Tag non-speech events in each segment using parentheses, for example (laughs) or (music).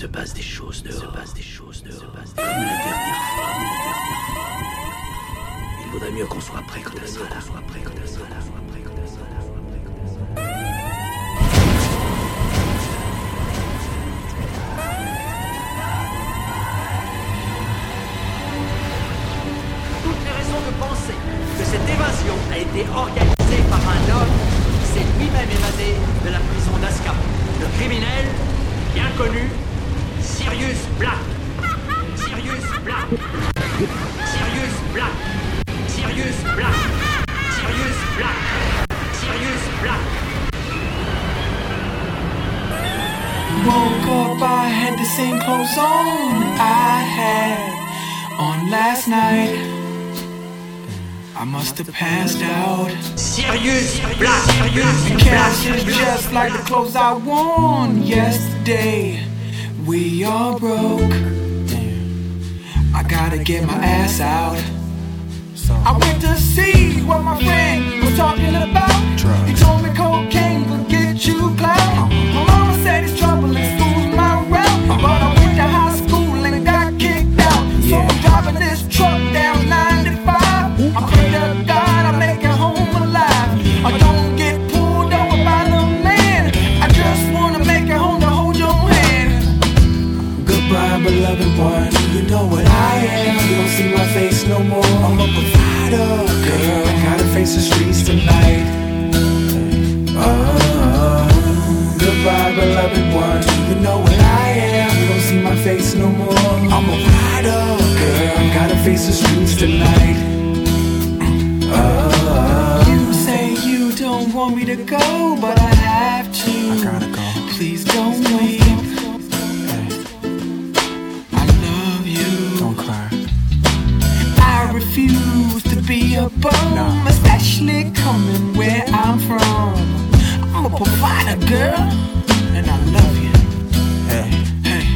se passe des choses dehors. Se passe des choses dehors. Se passe des... Comme la dernière fois. Comme la dernière fois. Il vaudrait mieux qu'on soit prêt quand elle sera là. Soit prêt quand elle sera là. Soit prêt quand elle sera là. Toutes les raisons de penser que cette évasion a été organisée par un homme qui s'est lui-même évadé de la prison d'Azkaban. Le criminel, bien connu, Sirius Black. Sirius Black. Sirius Black. Sirius Black. Sirius Black. Sirius Black. Woke up, I had the same clothes on I had on last night. I must have passed out. Sirius Black. The cash is just like the clothes I worn yesterday. We all broke. I gotta get my ass out. I went to see what my friend was talking about. Face the streets tonight. Oh, goodbye, beloved one. You know what I am. Don't see my face no more. I'm a rider, girl. Gotta face the streets tonight. Oh, you say you don't want me to go, but I have girl, and I love you. Hey.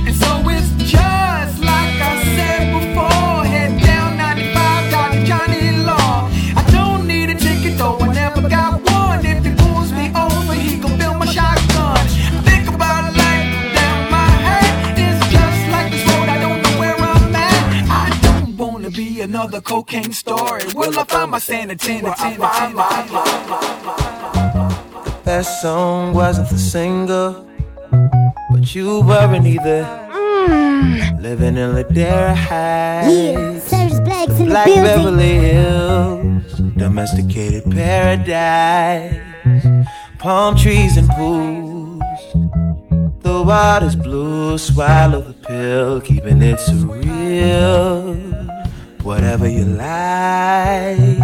And so it's just like I said before. Head down 95, Dr. Johnny Law. I don't need a ticket, though I never got one. If he pulls me over, he gon' fill my shotgun. Think about life down my head. It's just like this road, I don't know where I'm at. I don't wanna be another cocaine story. Will I find my sanity? That song wasn't the single, but you weren't either. Mm. Living in Ladera Heights, Yeah, Black's in the Black building. Beverly Hills, domesticated paradise, palm trees and pools. The water's blue, swallow the pill, keeping it surreal. Whatever you like,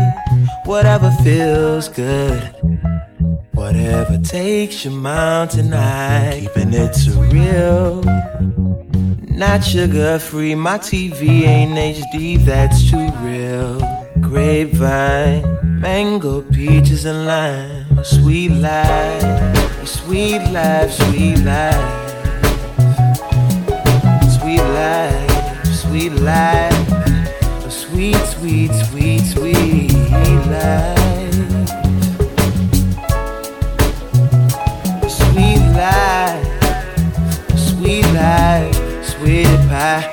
whatever feels good. Whatever takes your mind tonight, keeping it surreal. Not sugar free, my TV ain't HD, that's too real. Grapevine, mango, peaches, and lime. Sweet life, sweet life, sweet life. Sweet life, sweet life. Sweet, sweet, sweet, sweet life. Life, sweet life, sweet pie.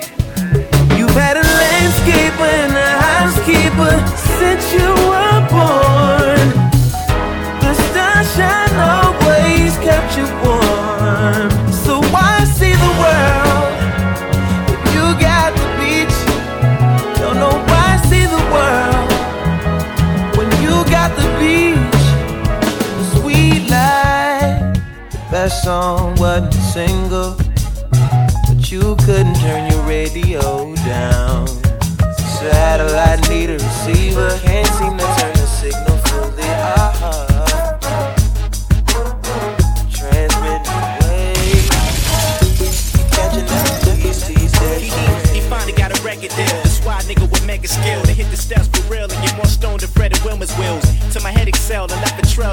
You've had a landscaper and a housekeeper since you were born. The sunshine always kept you warm. That song wasn't a single, but you couldn't turn your radio down. Satellite need a receiver, can't seem to turn the signal fully. Uh-huh. Transmitting away. Catching up to these He, he finally got a record deal. Nigga with mega skill to hit the steps for real and get more stoned than Fred Wilmer's wheels. To my head excelled, I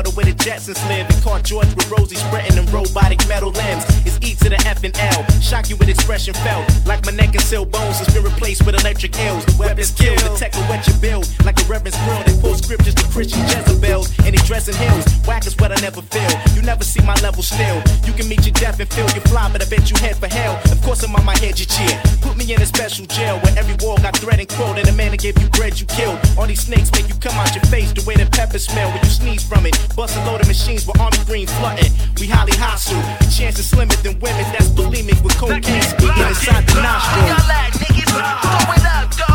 left a where the Jetsons live and caught George with Rosie spreading them robotic metal limbs. It's E to the F and L. Shock you with expression felt. Like my neck and seal bones has been replaced with electric ills. The weapons kill, the tech will wet your build. Like a reverend's grill, they pull scriptures to Christian Jezebels. and they dressing heels. Whack is what I never feel. You never see my level still. You can meet your death and feel you fly, but I bet you head for hell. Of course, I'm on my head, you cheer. Put me in a special jail where every wall got thread and quill. And the man that gave you bread you killed. All these snakes make you come out your face the way the pepper smell when you sneeze from it. Bust a load of machines with army green flooding. We highly hostile. The chance slimmer than women that's bulimic with cocaine inside the nostril. Y'all niggas, throw it up, dawg.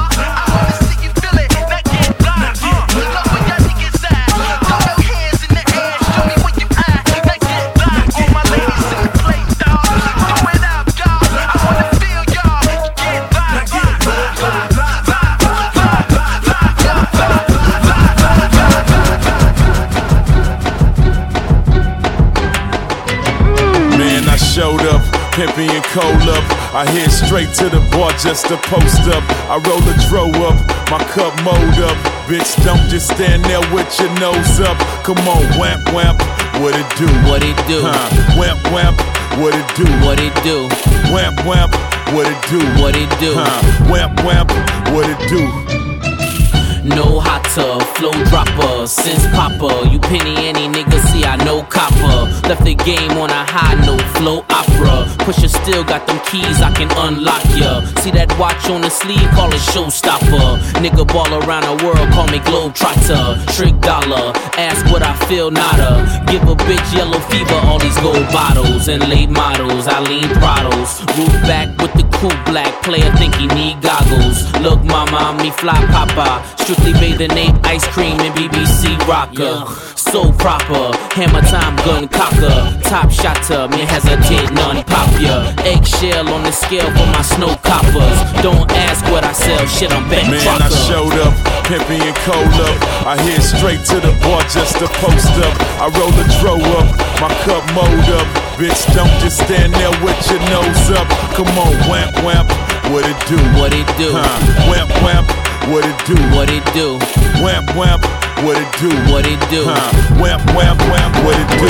Pimpy and cold up. I head straight to the bar just to post up. I roll a dro up, my cup mold up. Bitch, don't just stand there with your nose up. Come on, wamp wamp, what it do? What it do? Huh? Wamp wamp, what it do? What it do? Wamp wamp, what it do? What it do? Huh? Wamp wamp, what it do? No hotter, flow dropper, since popper. You penny any nigga, see I know copper. Left the game on a high note, flow opera. Pusher still got them keys, I can unlock ya. See that watch on the sleeve, call it showstopper. Nigga ball around the world, call me Globetrotter. Trick dollar, ask what I feel, nada. Give a bitch yellow fever, all these gold bottles and late models. I lean throttles, roof back with the cool black player, think he need goggles. Look, mama, me fly papa. Strictly bathing ape, ice cream, and BBC rocker. So proper, hammer time, gun cocker. Top shotter, me hesitate, none pop ya. Eggshell on the scale for my snow coppers. Don't ask what I sell, shit, I'm back Man, I showed up, pimpy and cold up. I head straight to the bar just to post up. I roll a dro up, my cup mold up. Bitch, don't just stand there with your nose up. Come on, wamp wamp, what it do? What it do? Huh? Wamp wamp, what it do? What it do? Wamp wamp, what it do? What it do? Huh? Wamp wamp wamp, what it do?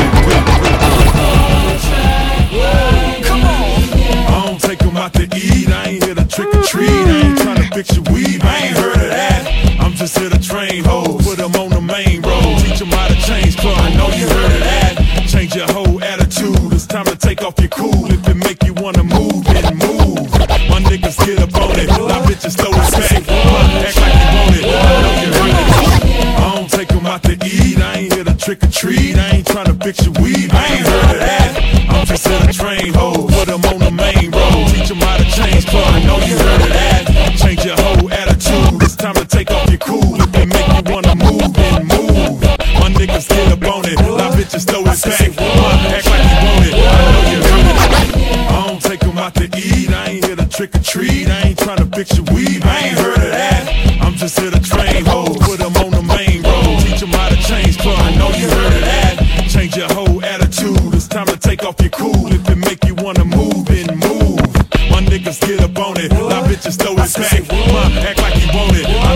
I don't take out to eat. I ain't here to trick or treat. I ain't tryna fix your weave. I ain't heard of that. I'm just here to train hoes. Put 'em on the main road. Teach 'em how to change clothes. I know you heard of that. Change your whole attitude. It's time to take off your cool. If niggas get up on it. My bitches throw it back. Act like you want it. I know you it. I don't take out to eat. I ain't here to trick or treat. I ain't tryna fix your weave. I ain't heard of that. I'm just here to train hoes. Put 'em on the main road. Teach 'em how to change clothes. I know you heard of that. Change your whole attitude. It's time to take off your cool. If they make you wanna move, then move. My niggas get up on it. My bitches throw it back. Trick or treat. I ain't tryna fix your weave. I ain't heard of that. I'm just here to train hoes. Put 'em on the main road. Teach 'em how to change clothes. I know you heard of that. Change your whole attitude. It's time to take off your cool. If it make you wanna move, then move. My niggas get up on it. My bitches throw it back. Act like you want it.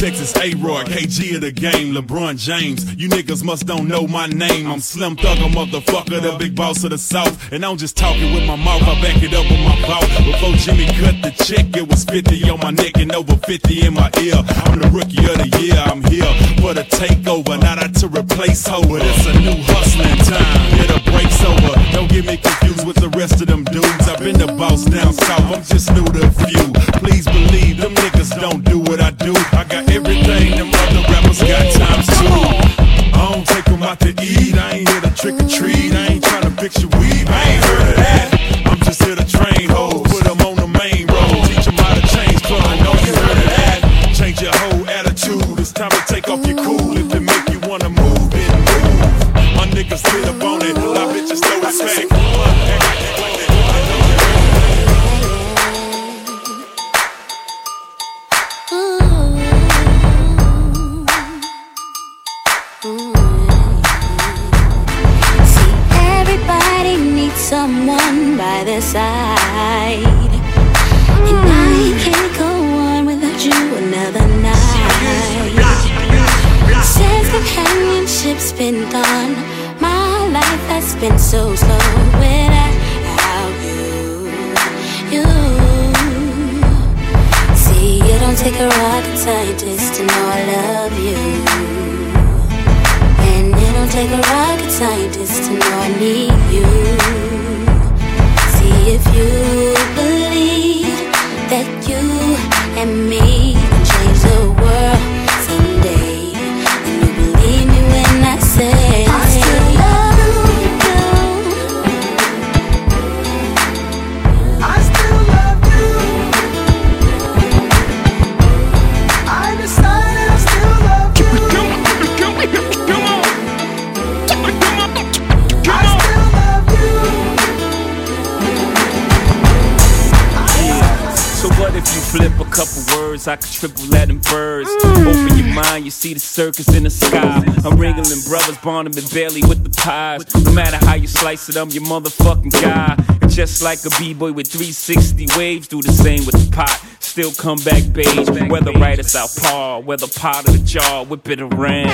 Texas A-Roy, KG of the game, LeBron James. You niggas must don't know my name. I'm Slim Thugger, motherfucker, the big boss of the South. And I'm just talking with my mouth, I back it up with my mouth. Before Jimmy cut the check, it was 50 on my neck and over 50 in my ear. I'm the rookie of the year, I'm here for the takeover, not out to replace Hova. It's a new hustling time, yeah, the break's over. Don't get me confused with the rest of them dudes. I've been the boss down south, I'm just new to a few. Please believe them niggas don't do what I do. I got everything them other rappers got times two. I don't take 'em out to eat, I ain't here to trick or treat. I ain't tryna fix your weave, I ain't heard Barnum and Bailey with the pies. No matter how you slice it, I'm your motherfucking guy. And just like a b-boy with 360 waves, do the same with the pot. Still come back beige, whether right or southpaw, whether pot of the jar, whip it around.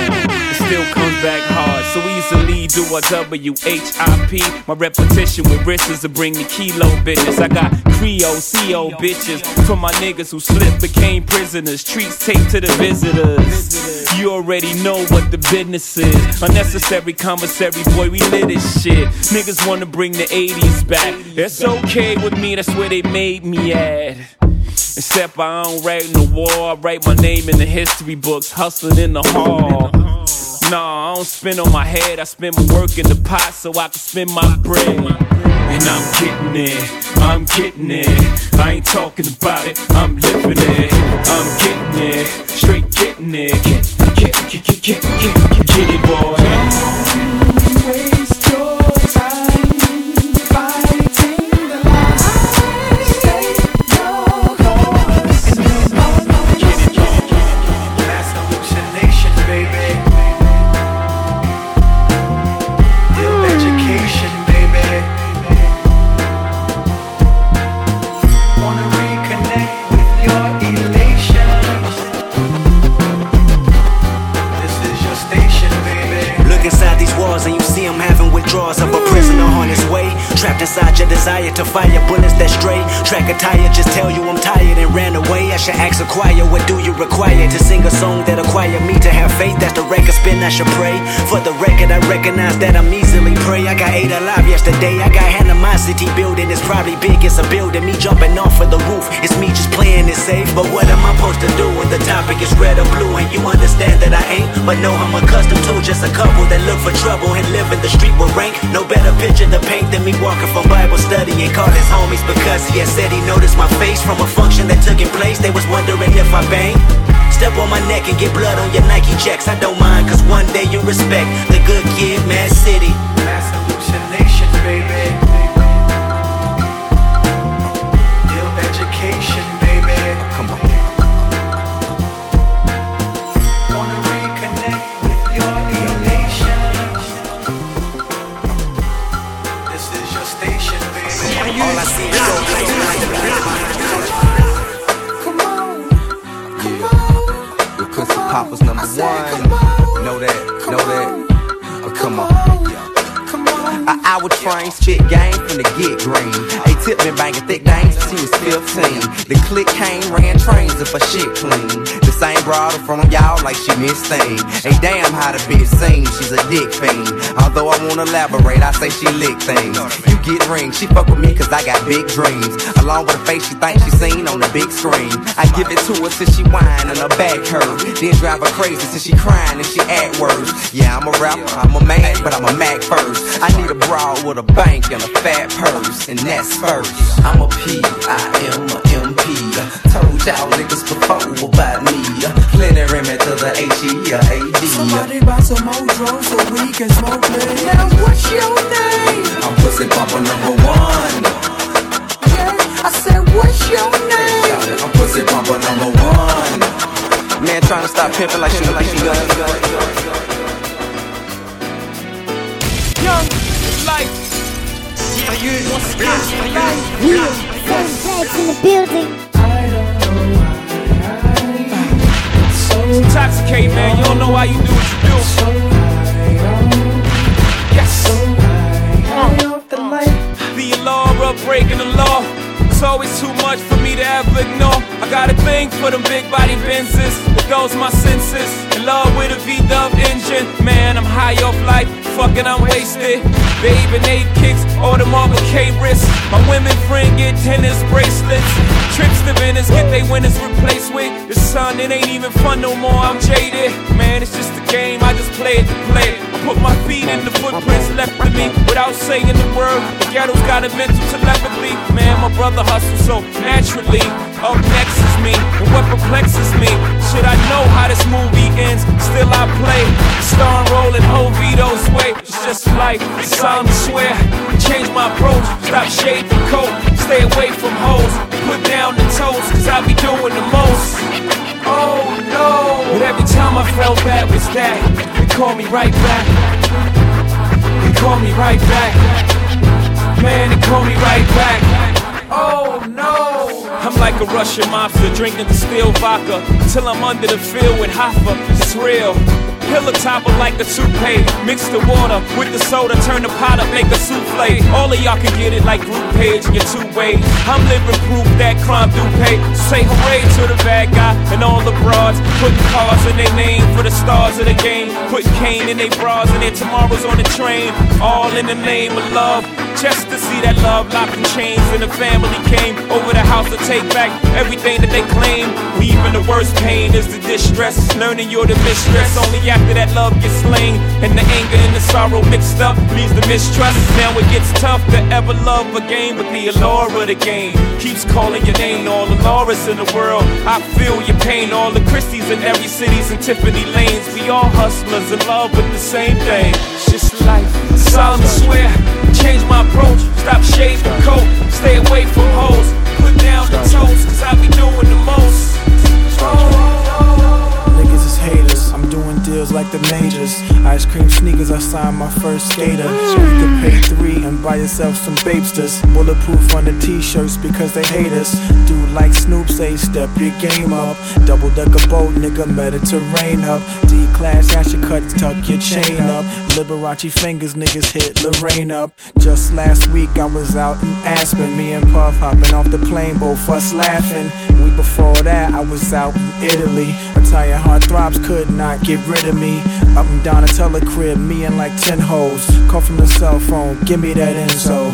Still comes back hard, so easily do a W-H-I-P. My repetition with wrists to bring the kilo business. I got Creole, CO bitches for my niggas who slipped, became prisoners. Treats taped to the visitors. You already know what the business is. Unnecessary commissary, boy, we lit this shit. Niggas wanna bring the 80s back. It's okay with me, that's where they made me at. Except I don't write in the war, I write my name in the history books, hustling in the hall. Nah, I don't spin on my head, I spend my work in the pot so I can spend my bread. And I'm getting it, I'm getting it. I ain't talking about it, I'm living it. I'm getting it, straight getting it. Get, get, get, get, get, get, get it, boy. Desire to fire bullets that stray. Track a tire, just tell you I'm tired and ran away. I should ask a choir, what do you require to sing a song that acquire me to have faith? That's the record spin, I should pray. For the record, I recognize that I'm easily prey. I got eight alive yesterday. I got animosity building. It's probably big, it's a building. Me jumping off of the roof. It's me just playing it safe. But what am I supposed to do when the topic is red or blue? And you understand that I ain't. But no, I'm accustomed to just a couple that look for trouble and live in the street with rank. No better picture to paint than me walking from Bible study and called his homies because he had said he noticed my face from a function that took in place. They was wondering if I bang. Step on my neck and get blood on your Nike checks. I don't mind, cause one day you respect the good kid, Mad City. I, would train spit game from the get green. Hey, tip been banging thick he was 15. The click came, ran trains if her shit clean. The same broad in front of y'all like she missed thing. Hey, damn how the bitch sings, she's a dick fiend. Although I won't elaborate, I say she lick things. You get rings, she fuck with me cause I got big dreams. Along with a face she thinks she seen on the big screen. I give it to her till she whine and her back hurt. Then drive her crazy till she crying and she act worse. Yeah, I'm a rapper, I'm a man, but I'm a Mac first. I need a broad with a bank and a fat purse, and that's first. I'm a P, I am a MP. Told y'all niggas before about me. Plenty rimmy to the H-E-A-D. Somebody buy some more drugs so we can smoke it. Now what's your name? I'm pussy papa number one. Yeah, I said what's your name? I'm pussy papa number one. Man trying to stop pimping like she like she gun. Young life. Sérieux, in the building. Intoxicate, man. You don't know why you do what you do. Yes. Uh, the law, or breaking the law. It's always too much for me to ever ignore. I got a thing for them big body Benzes. It goes my senses. In love with a V-dub engine. Man, I'm high off life. fucking I'm wasted. Babe and eight kicks, all the Marvin K wrists. My women friend get tennis bracelets. Trips to Venice, get they winners replaced with. The sun, it ain't even fun no more. I'm jaded. Man, it's just a game, I just play it to play it. I put my feet in the footprints left of me without saying the word. The ghetto's got a mental telepathy. Man, my brother hustles so naturally. Up next is me, and what perplexes me. Should I know how this movie ends? Still I play. Star rolling Vito's way. It's just life, solemn swear. Change my approach, stop shaving coat. Stay away from hoes, put down the toast, cause I be doing the most. Oh no! But every time I felt bad was that. They call me right back. They call me right back. Man, they call me right back. Oh no! I'm like a Russian mobster drinking distilled vodka till I'm under the field with Hoffa. It's real. Pillow topper like a toupee. Mix the water with the soda, turn the pot up, make a souffle. All of y'all can get it like group page in your two ways. I'm living proof that crime do pay. Say hooray to the bad guy and all the broads. Putting cars in their name for the stars of the game. Putting cane in their bras and their tomorrows on the train. All in the name of love. Just to see that love locked in chains and the family came over the house to take back everything that they claim. We even the worst pain is the distress. Learning you're the mistress only after that love gets slain. And the anger and the sorrow mixed up leaves the mistrust. Now it gets tough to ever love again, but the allure of the game keeps calling your name. All the Lauras in the world, I feel your pain. All the Christies in every city's and Tiffany lanes. We all hustlers in love with the same thing. It's just life. Solemn swear, change my approach. Stop shaving coat, stay away from hoes. Put down the toast, cause I be doing the most. Deals like the majors. Ice cream sneakers, I signed my first skater. So you can pay three and buy yourself some babesters. Bulletproof on the t-shirts because they hate us. Do like Snoop say, step your game up. Double decker boat, nigga, Mediterranean up. D class, asher cuts, tuck your chain up. Liberace fingers, niggas hit Lorraine up. Just last week I was out in Aspen. Me and Puff hopping off the plane, both us laughing. Week before that, I was out in Italy. Italian heart throbs could not get rid of me. Up and down a teller crib, me and like 10 hoes. Call from the cell phone, give me that info.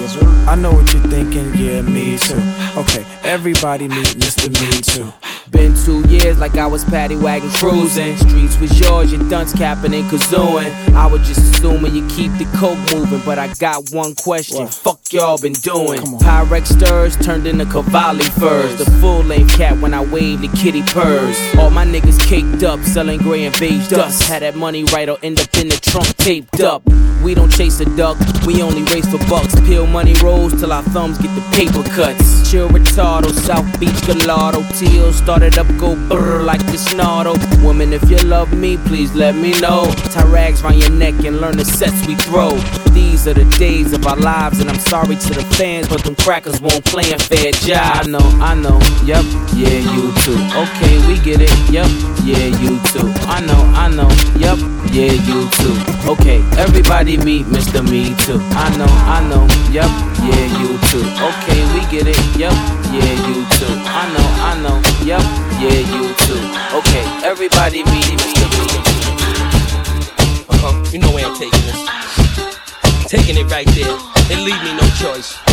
I know what you're thinking, yeah, me too. Okay, everybody meet Mr. Me Too. Been two years like I was paddy wagon cruising. Streets was yours, your dunce capping and kazooing. I was just assuming you keep the coke moving, but I got one question. Fuck y'all been doing? Pyrex stirs turned into Cavalli furs. The full length cat when I wave the kitty purrs. All my niggas caked up, selling gray and beige dust. Had that money right or end up in the trunk taped up. We don't chase a duck, we only race for bucks. Peel money rolls till our thumbs get the paper cuts. Chill retardo, South Beach Gallardo. Teal started up, go brr like the snarl. Woman, if you love me, please let me know. Tie rags round your neck and learn the sets we throw. These are the days of our lives, and I'm sorry to the fans, but them crackers won't play a fair job. I know, I know, yep, yeah, you too. Okay, we get it, yep, yeah, you too. I know, I know, yep, yeah, you too. Okay, everybody meet Mr. Me Too. I know, I know, yep, yeah, you too. Okay, we get it, yep, yeah, you too. I know, I know, yep, yeah, you too. Okay, everybody meet. Me Uh-huh. You know where I'm taking this. Taking it right there. It leave me no choice.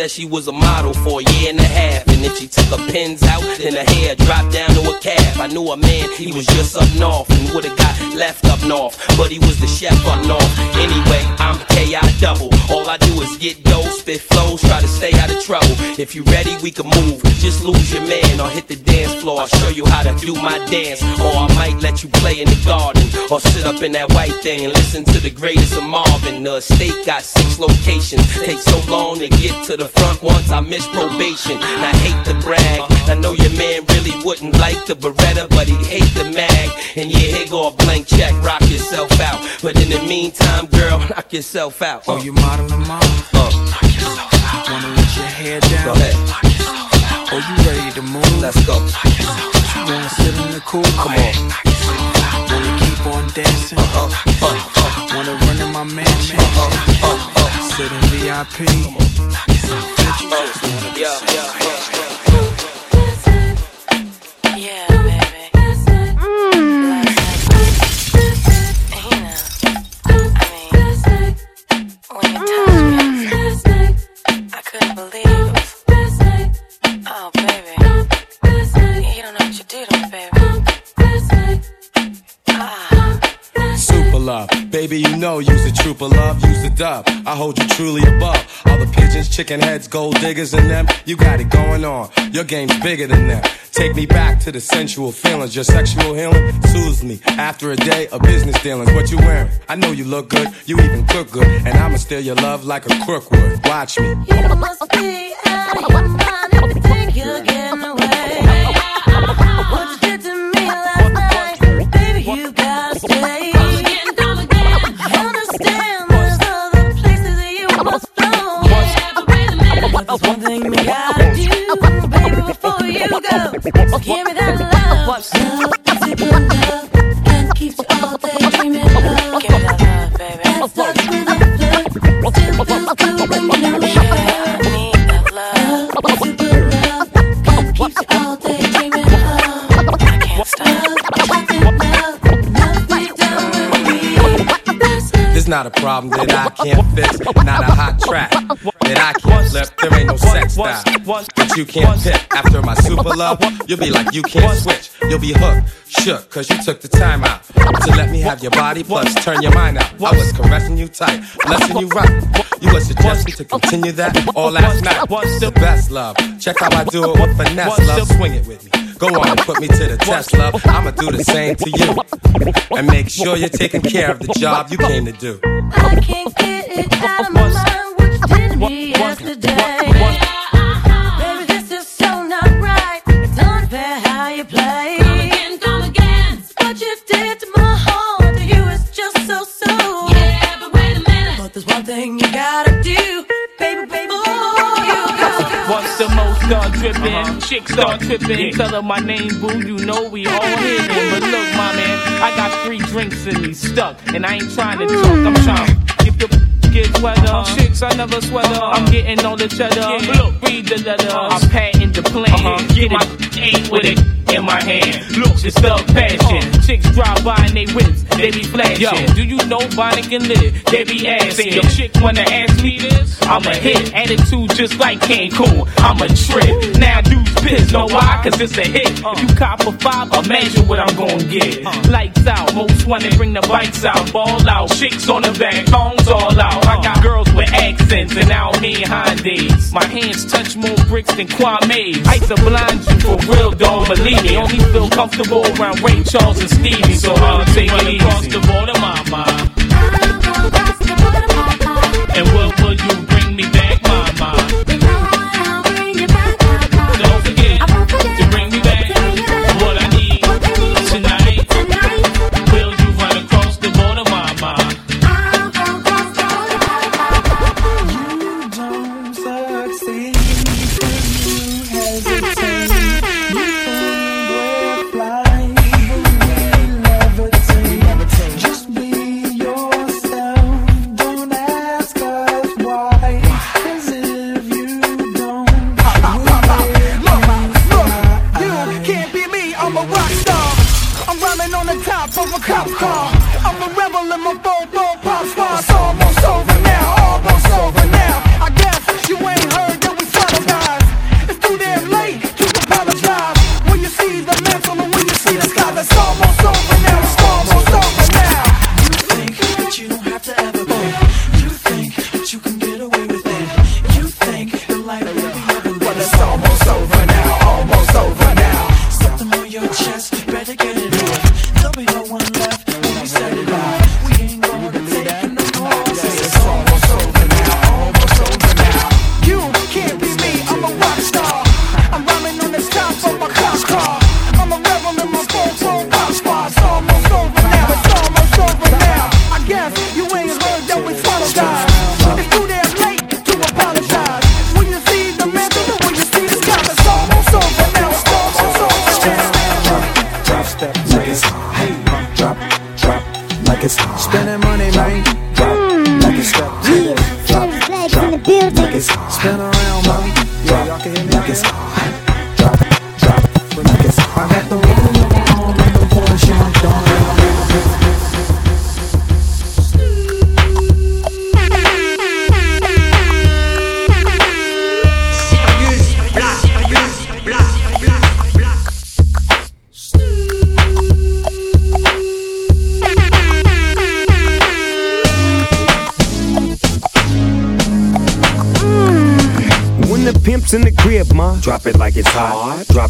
Said she was a model for a year and a half. And if she took her pins out, then her hair dropped down to a calf. I knew a man, he was just up north and would've got left up north. But he was the chef up north. Anyway, I'm KI double. All I do is get dough, spit flows, try to stay out of trouble. If you ready, we can move. Just lose your man or hit the dance floor. I'll show you how to do my dance. Or I might let you play in the garden. Or sit up in that white thing and listen to the greatest of Marvin. The state got six locations. Takes so long to get to the front once I miss probation. And I hate to brag. I know your man really wouldn't like the Beretta, but he hate the mag. And yeah, here go a blank check. Rock yourself out. But in the meantime, girl, (laughs) knock yourself out. Oh, you modeling, mom? Uh, Wanna let your hair down? Go ahead. Oh, you ready to move? Let's go. You wanna sit in the cool? Come on. Wanna keep on dancing. Wanna run in my mansion. Sit in VIP. Yeah, yeah. couldn't believe. Oh, baby. You don't know what you did. Love. Baby, you know you's a trooper love, use the dub. I hold you truly above. All the pigeons, chicken heads, gold diggers, and them. You got it going on. Your game's bigger than them. Take me back to the sensual feelings. Your sexual healing soothes me. After a day of business dealings, what you wearing? I know you look good, you even cook good, and I'ma steal your love like a crook would. Watch me. You must be out of mind you're getting away. What you did to me last night, baby, you gotta stay. There's one thing we gotta do, baby, before you go. So give me that love. Love, super not a problem that I can't fix, not a hot track that I can't flip. There ain't no sex style that you can't pick. After my super love, you'll be like you can't switch. You'll be hooked, shook, cause you took the time out to let me have your body plus turn your mind out. I was caressing you tight, blessing you right. You were suggesting to continue that all last night. The best love. Check how I do it with finesse, love. Swing it with me. Go on and put me to the test, love. I'ma do the same to you. And make sure you're taking care of the job you came to do. I can't get it out of my mind what you did to me yesterday. Dripping, chicks uh-huh. start tripping. Tell her my name, boo, you know we all (laughs) hitting. But look, my man, I got three drinks in me stuck, and I ain't trying to mm. joke. I'm trying to if your get wetter. Chicks, I never sweater. I'm getting all the cheddar. Look, read the letter. Uh-huh. I'm patting the plan. Uh-huh. Get my eight with it in my hand. Look, it's thug uh-huh. passion. Chicks drive by and they whips, they be flashing. Yo, do you know Bonnie can live? They be asking. Your chick wanna ask me this? I'm a hit. Attitude just like Cancun. I'm a trip. Now dudes pissed. Know why? Cause it's a hit. If you cop a five, imagine what I'm gonna get. Lights out. Most wanna bring the bikes out. Ball out. Chicks on the back. Phones all out. I got girls with accents and I don't mean Hondas. My hands touch more bricks than Kwame's. I used to blind you for real, don't believe me. Only feel comfortable around Ray Charles and Stevie. So I'll take it across the border, mama. And what will you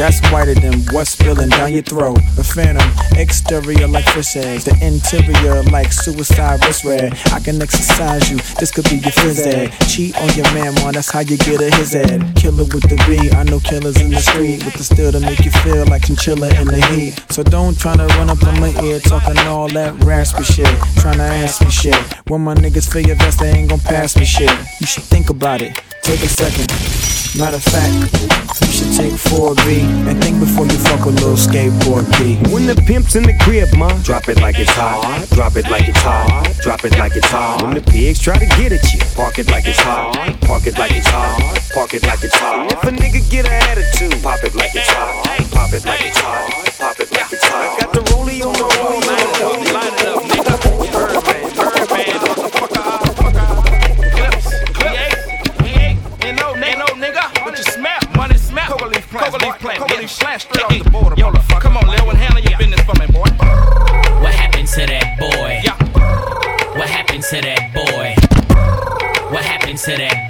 That's whiter than what's spilling down your throat. A phantom, exterior like fish eggs, the interior like suicide wrist red. I can exercise you, this could be your phys ed. Cheat on your man, man, that's how you get a his head. Killer with the B, I know killers in the street with the steel to make you feel like chinchilla in the heat. So don't try to run up on my ear talking all that raspy shit, tryna ask me shit. When my niggas feel your vest, they ain't gon' pass me shit. You should think about it, take a second. Matter of fact, you should take 4B and think before you fuck a little skateboard B. When the pimp's in the crib, ma, drop it like it's hot. Drop it like it's hot. Drop it like it's hot. When the pigs try to get at you, park it like it's hot. Park it like it's hot. Park it like it's hot. And if a nigga get an attitude, pop it like it's hot. Pop it like it's hot. Pop it like it's hot. I got the rollie on the rollie on my Line Come on, Lil, and handle your business for me, boy. What happened to that boy? What happened to that boy? What happened to that boy?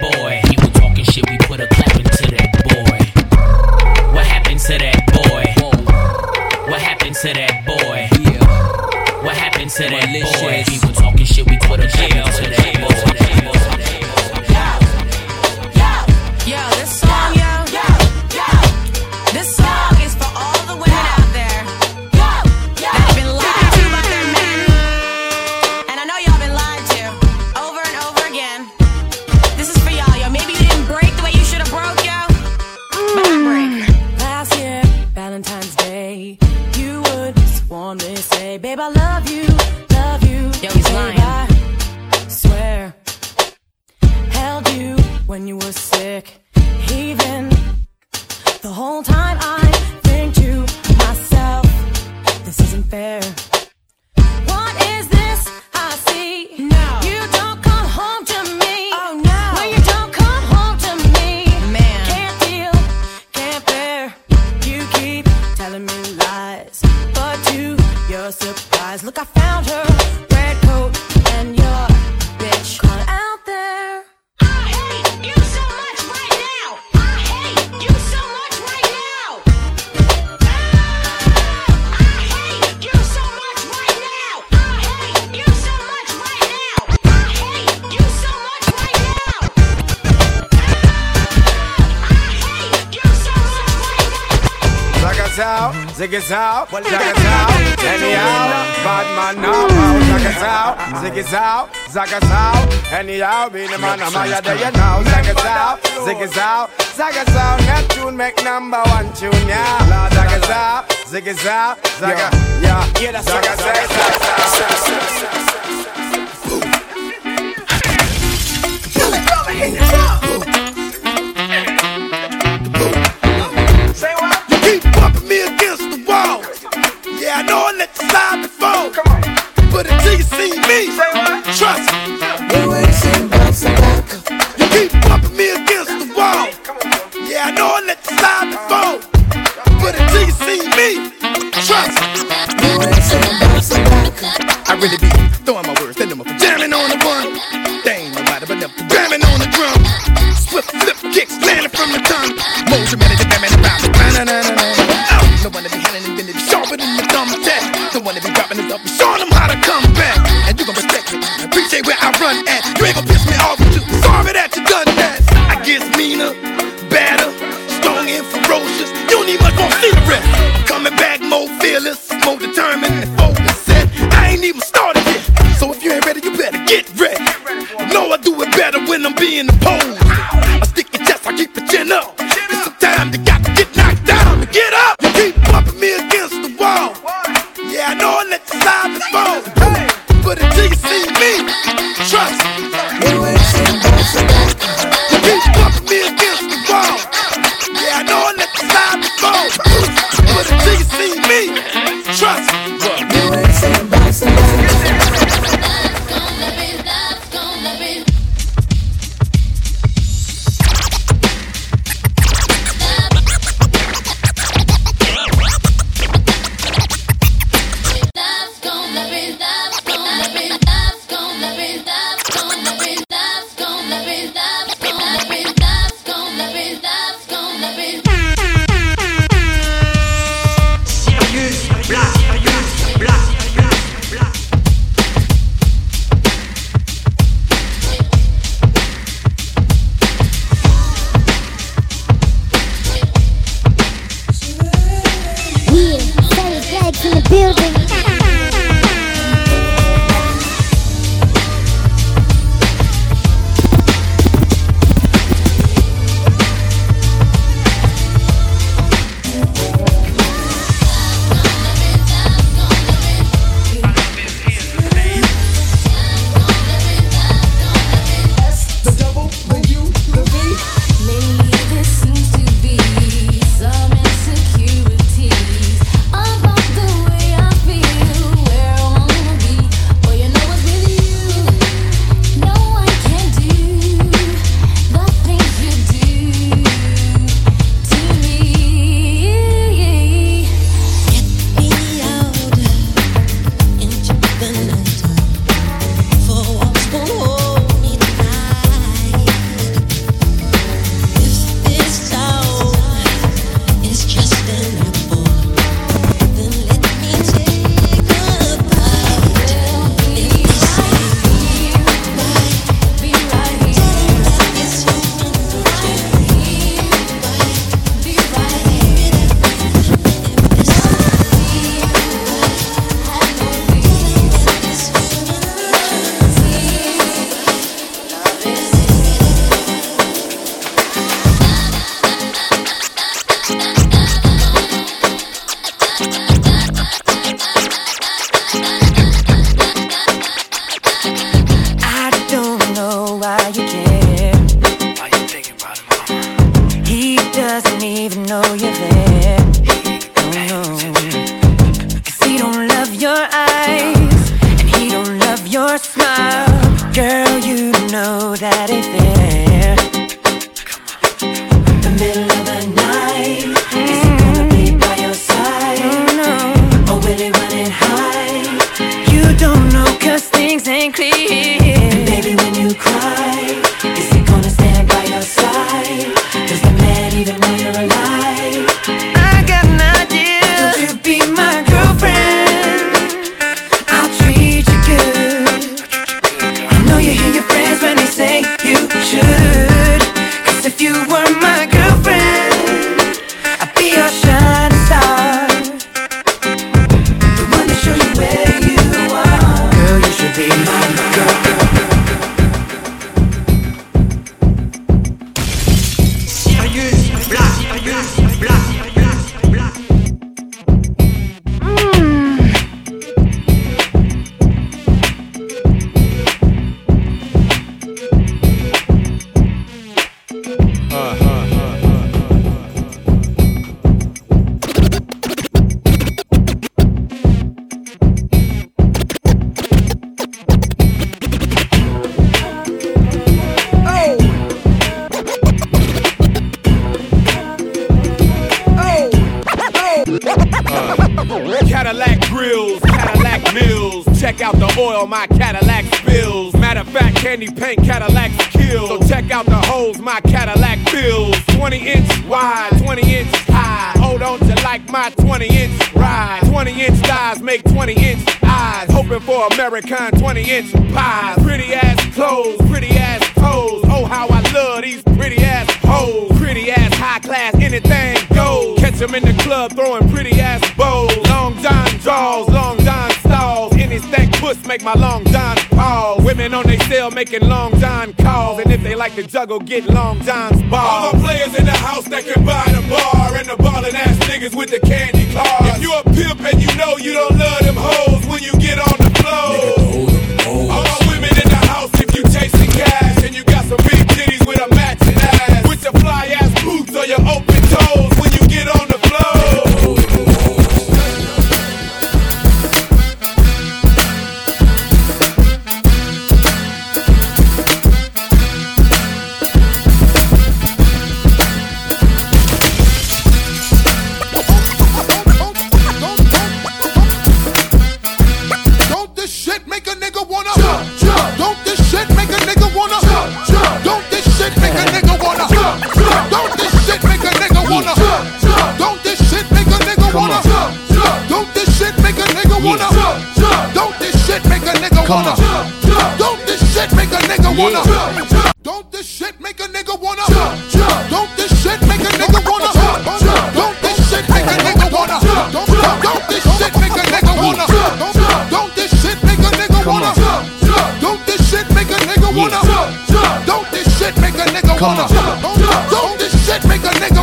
It out, out, anyhow, be the man, I'm higher than you now, zag it out, zig it out, zag it out, Neptune make number one tune, yeah, zag it out, zig it out, zag it, yeah, yeah, that's zag it, zag it, zag it, Say what? You keep bumping me against the wall. Yeah, I know I let you slide before. Come on. But until you see me, trust me. You ain't seen bouncing back. You keep bumping me against the wall. Yeah, I know I let you slide before. But until you see me, trust me. You ain't seen bouncing back. I really be throwing my words, sending them up, jamming on the one. They ain't nobody but them jamming on the drum. Split flip kicks landing from the tongue. Fearless, more determined and focused. I ain't even started yet. So if you ain't ready, you better get ready. No, I do it better when I'm being opposed. I stick your chest, I keep your chin up. It's sometimes you got to get knocked down to get up. You keep bumping me against the wall. Yeah, I know I let you slide before. But until you see me, trust me. You ain't seen back. You keep bumping me against the wall. Yeah, I know I let you slide before. But Chicago get lost.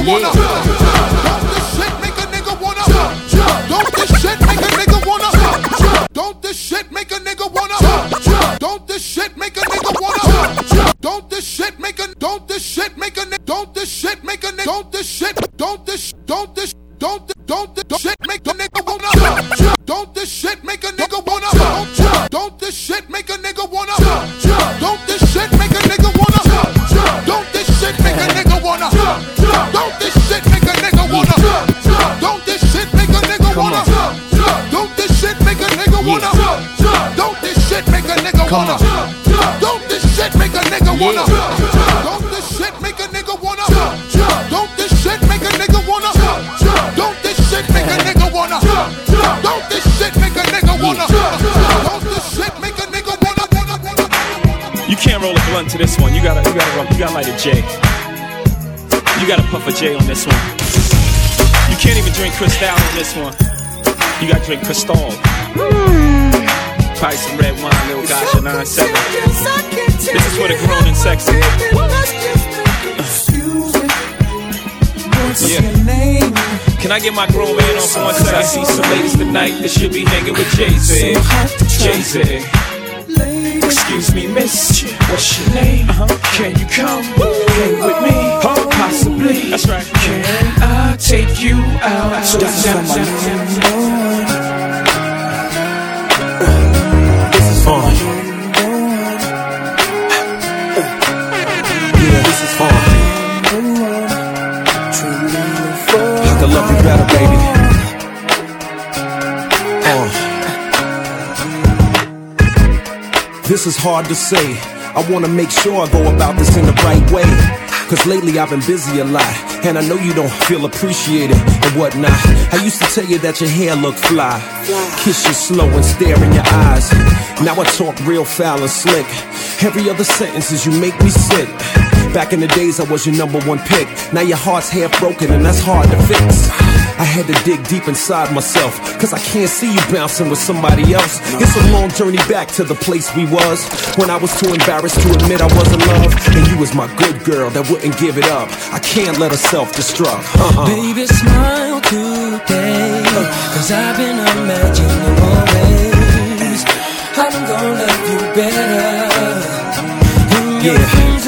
wanna for Jay on this one. You can't even drink Cristal on this one. You gotta drink Cristal. Mm. Probably some red wine, little guy, Nine 7. This is for the grown and sexy. yeah. Can I get my grown man on for one second? I see some ladies tonight that should be hanging with Jay Z. Jay Z. Excuse me, miss. What's your name? Uh-huh. Can you come hang with me? Huh? possibly. That's right. Can I take you out? So this is for my man. This is for you. Yeah, this is for you. Could love you better, baby. Uh. This is hard to say. I wanna make sure I go about this in the right way. Cause lately I've been busy a lot. And I know you don't feel appreciated and whatnot. I used to tell you that your hair looked fly. Kiss you slow and stare in your eyes. Now I talk real foul and slick. Every other sentence is you make me sick. Back in the days I was your number one pick. Now your heart's half broken and that's hard to fix. I had to dig deep inside myself. Cause I can't see you bouncing with somebody else. It's a long journey back to the place we was. When I was too embarrassed to admit I was in love. And you was my good girl that wouldn't give it up. I can't let her self-destruct. Uh-uh. Baby, smile today. Cause I've been imagining more ways. I'm gonna love you better. Your Yeah.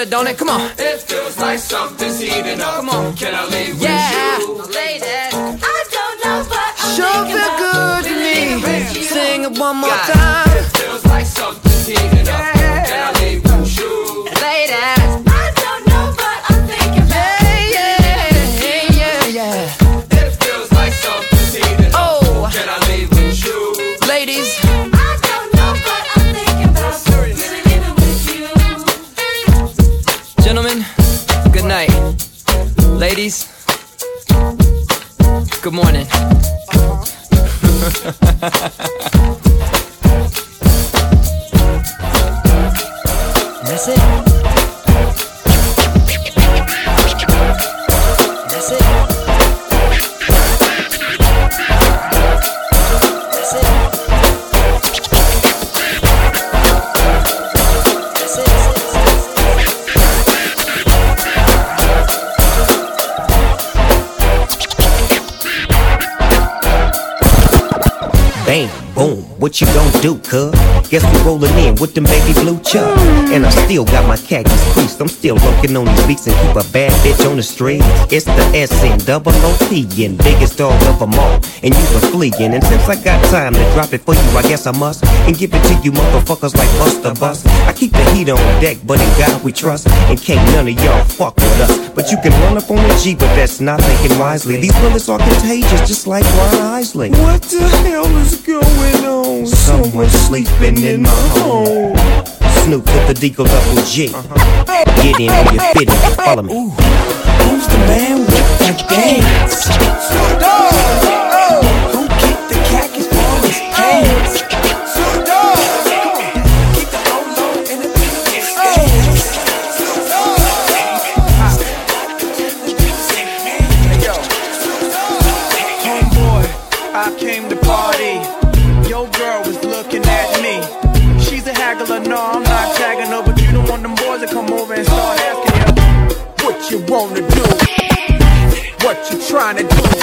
good, don't it? Come on. It feels like something's heating up. Come on. Can I leave yeah. with you? Ladies, I don't know, but I'm sure feel good to me. Sing it one more time. Good morning. That's uh-huh. (laughs) Boom, what you gonna do, cuz? Guess we rollin' in with them baby blue chuck. And I still got my khakis creased. I'm still looking on these beats and keep a bad bitch on the street. It's the SN double OP and biggest dog of them all. And you been fleeing. And since I got time to drop it for you, I guess I must. And give it to you motherfuckers like Busta Bus. I keep the heat on deck, but in God we trust. And can't none of y'all fuck with us. But you can run up on the G, but that's not thinking wisely. These bullets are contagious, just like Ron Isley. What the hell is going on? Someone sleeping in my home. Snoop with the Deagle Double G. Uh-huh. Get in when you fit in. Follow me. Who's the man with dance? Who wanna do, what you trying to do,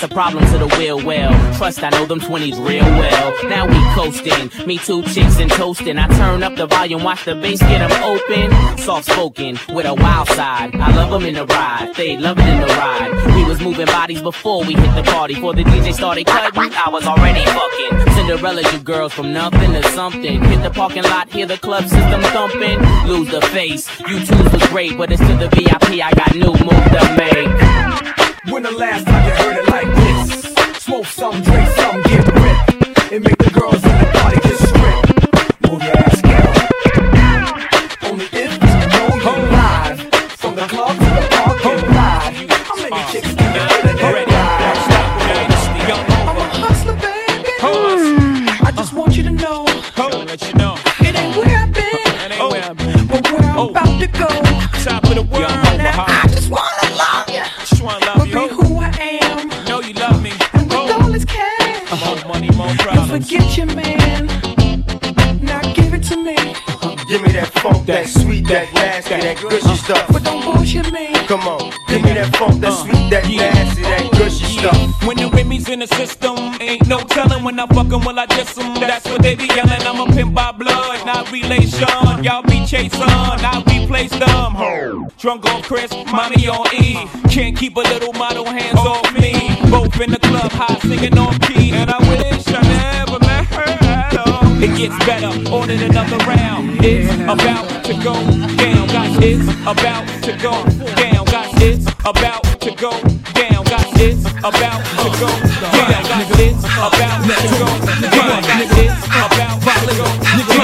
switching. That's a problem to the wheel well. Trust, I know them 20s real well. Now we coasting. Me two chicks and toasting. I turn up the volume, watch the bass get them open. Soft spoken with a wild side. I love them in the ride. They love it in the ride. We was moving bodies before we hit the party. Before the DJ started cutting, I was already fucking. Cinderella, you girls from nothing to something. Hit the parking lot, hear the club system thumping. Lose the face. You twos was great, but it's to the VIP. I got new move to make. When the last time you heard it like this? Smoke some, drink some, get ripped. And make the girls in the system, ain't no telling when I fuck 'em, will I diss 'em. That's what they be yelling. I'm a pimp by blood, not relation. Y'all be chasing, I replace them. Ho. Drunk on Chris, mommy on E. Can't keep a little model hands off me. Both in the club, high singing on key. And I wish I never met her at all. It gets better, ordered another round. It's about to go down, guys. It's about to go down, guys. It's about to go. It's about to go down, guys. It's about to go down, guys. It's about to go down, guys.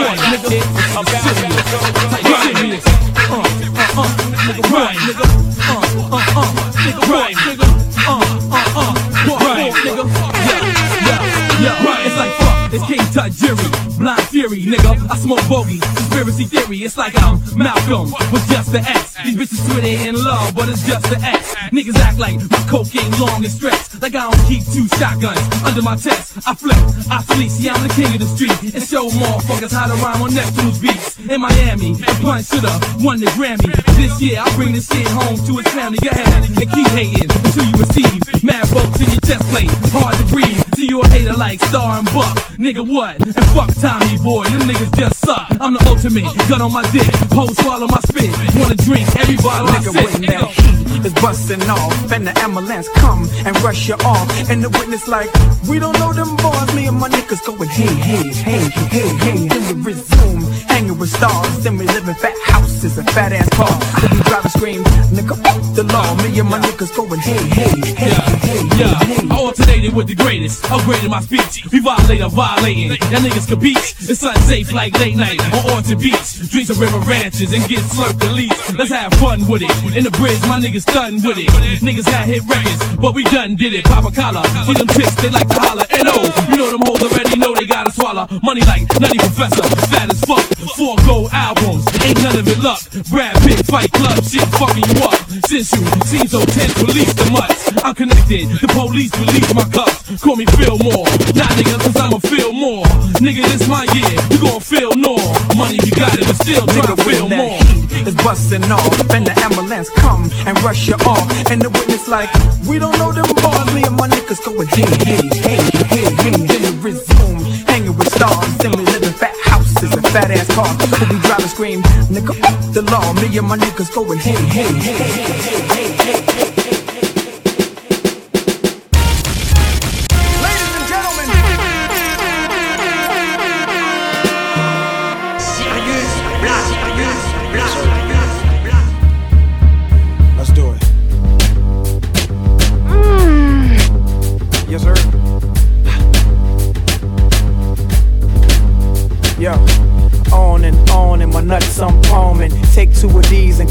It's about to go down. serious. Uh, uh, uh, nigga, nigga. Uh, uh, uh, nigga, right, nigga. Uh, uh, uh, right, nigga. Yeah, yeah, yeah. Right, it's like fuck. It's King Jury, blind fury, nigga. I smoke bogey, conspiracy theory. It's like I'm Malcolm with just the X. These bitches swear they in love, but it's just the X. Niggas act like my cocaine long and stretched. Like I don't keep two shotguns under my chest. I flip, I fleece, see I'm the king of the street. And show motherfuckers how to rhyme on Neptune's beats. In Miami, and Pun shoulda won the Grammy. This year I bring this shit home to his family. Go ahead and keep hating until you receive mad bolts in your chest plate. Hard to breathe. See you a hater like Star and Buc. Nigga, what? And fuck Tommy boy, them niggas just suck. I'm the ultimate, gun on my dick. Pole swallow my spit. Wanna drink every bottle I Nigga, sip. when that heat is busting off, and the ambulance come and rush you off, and the witness like, we don't know them boys. Me and my niggas going, hey, hey, hey, hey, hey. Then we resume hanging with stars. Then we live in fat houses and fat ass cars. Then we drive and scream, nigga, fuck the law. Me and my niggas going, hey, hey, hey, hey, hey, Yeah, hey. I alternated with the greatest, upgraded my speech. We violate or violating. Y'all niggas can beach. It's unsafe like late night on Orchard Beach. Dreams of river ranches and get slurped at least. Let's have fun with it. In the bridge, my niggas done with it. Niggas got hit records, but we done did it. Pop a collar, get them chicks, they like to holler. And oh, you know them hoes already know they gotta swallow. Money like Nutty Professor, fat as fuck. Four gold albums, ain't none of it luck. Brad Pitt, Fight Club, shit fucking you up. Since you seem so tense, release the mutts. I'm connected, the police release my cuffs. Call me Phil Moore. Nah, nigga, cause I'ma feel more. Nigga, this my year, you gon' feel more. Money, you got it, but still try to feel when more. is busting off, and the ambulance come and rush you off, and the witness like, we don't know them boys. Me and my niggas going, hey, hey, hey, hey, hey. Then we resume hanging with stars. Then we live in fat houses and fat ass cars. But we drive and scream, nigga, the law. Me and my niggas going, hey, hey, hey, hey, hey, hey.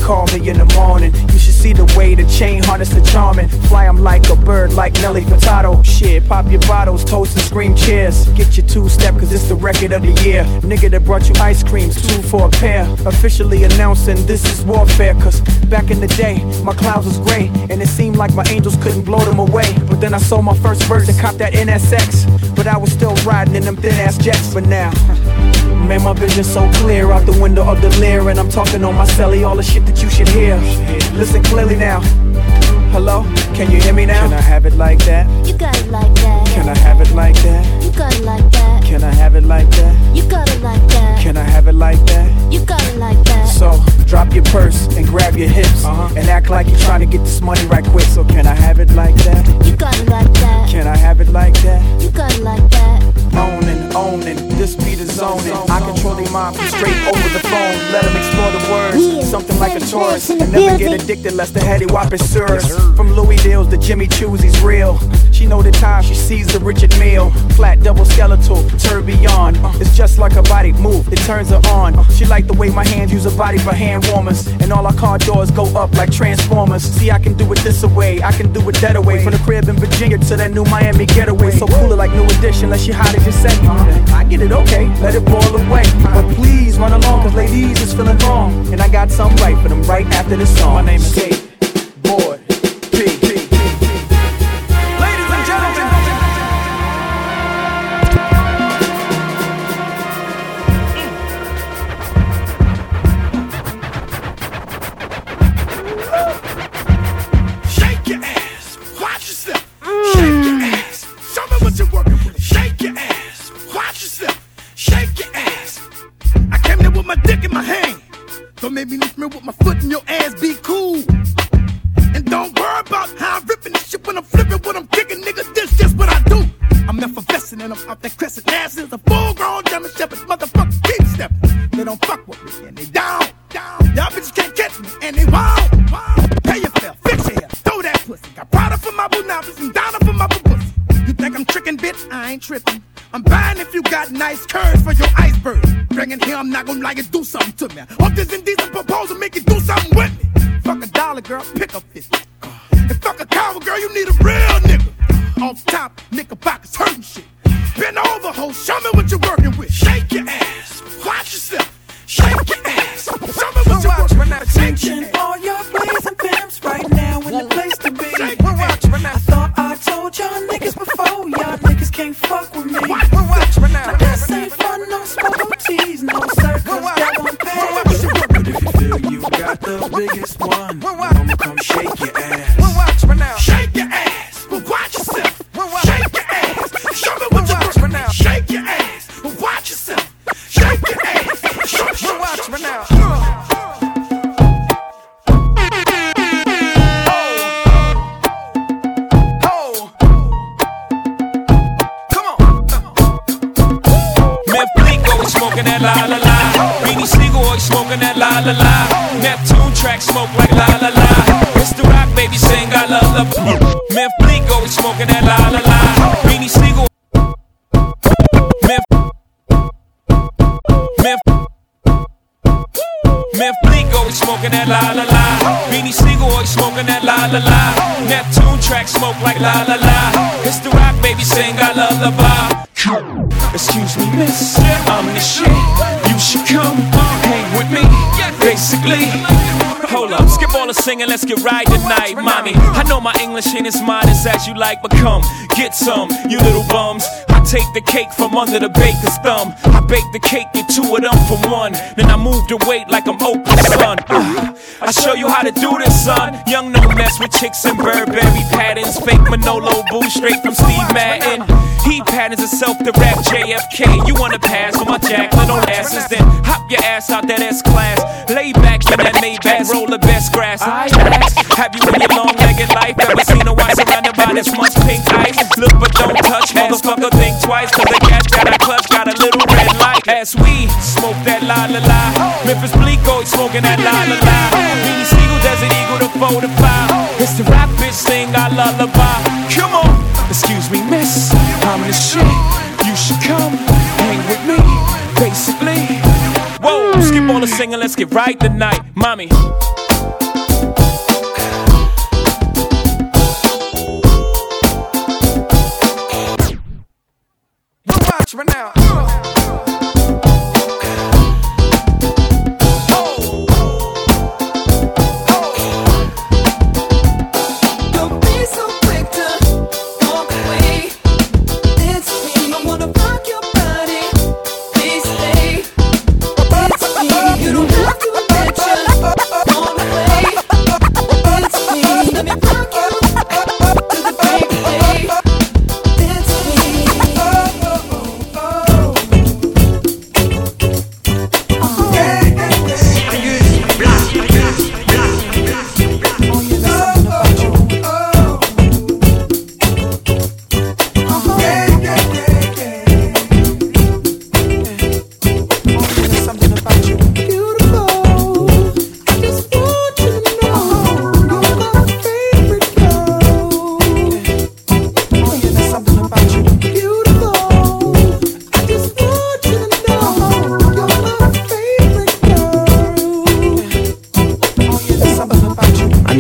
Call me in the morning. You should see the way the chain harness the charming. Fly 'em like a bird, like Nelly Furtado. Shit, pop your bottles, toast and scream cheers. Get your two step, cause it's the record of the year. Nigga that brought you ice creams, two for a pair. Officially announcing this is warfare, cause back in the day, my clouds was gray. And it seemed like my angels couldn't blow them away. But then I sold my first verse and copped that NSX. But but I was still riding in them thin ass jets. for now, (laughs) man, my vision so clear out the window of the Lear, and I'm talking on my celly, all the shit that you should hear. Listen clearly now. Hello, can you hear me now? Can I have it like that? You got it like that. Can I have it like that? You got it like that. Can I have it like that? You got it like that. Can I have it like that? You got it like that. So drop your purse and grab your hips and act like you're trying to get this money right quick. So can I have it like that? You got it like that. Can I have it like that? You got it like that. Owning, owning, this beat is zoning. I control their mind from straight over the phone. Let them explore the words, something like a tourist. And never get addicted lest the heady whop is serious. From Louis Deals to Jimmy Choo's, he's real. She know the time she sees the Richard Mille. Flat double skeletal, tourbillon. It's just like a body move, it turns her on. She like the way my hands use her body for hand warmers. And all our car doors go up like transformers. See, I can do it this away, I can do it that away. From the crib in Virginia to that new Miami getaway. So cooler like new edition, unless she hot as you say. I get it okay, let it boil away. But please run along, cause ladies is feeling wrong. And I got something right for them right after this song. My name is Kate. Singing, let's get right tonight, mommy. I know my English ain't as modest as you like, but come, get some, you little bums. Take the cake from under the baker's thumb. I bake the cake, get two of them for one. Then I move the weight like I'm Oprah's son. Uh, I show you how to do this, son. Young no mess with chicks and Burberry patterns. Fake Manolo boo straight from Steve Madden. He patterns himself to rap JFK. You wanna pass on my jack, little asses, then hop your ass out that S class. Lay back in that Maybach, roll the best grass. I ask, have you in your long legged life ever this much pink ice? Look but don't touch, motherfucker, think twice, cause the gas that I clutch got a little red light. As we smoke that la la la, Memphis Bleek oh, always smoking that la la la. Beanie Sigel, Desert Eagle, the four to five. It's the rap bitch thing I lullaby. Come on, excuse me, miss, I'm the shit. You should come hang with me, basically. Whoa, skip all the singing, let's get right tonight, mommy. Me now.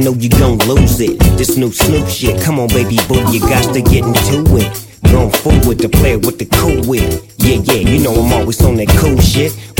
know you don't lose it. This new Snoop shit, come on, baby boy, you got to get into it. Going forward to play with the cool wit. Yeah, yeah, you know I'm always on that cool shit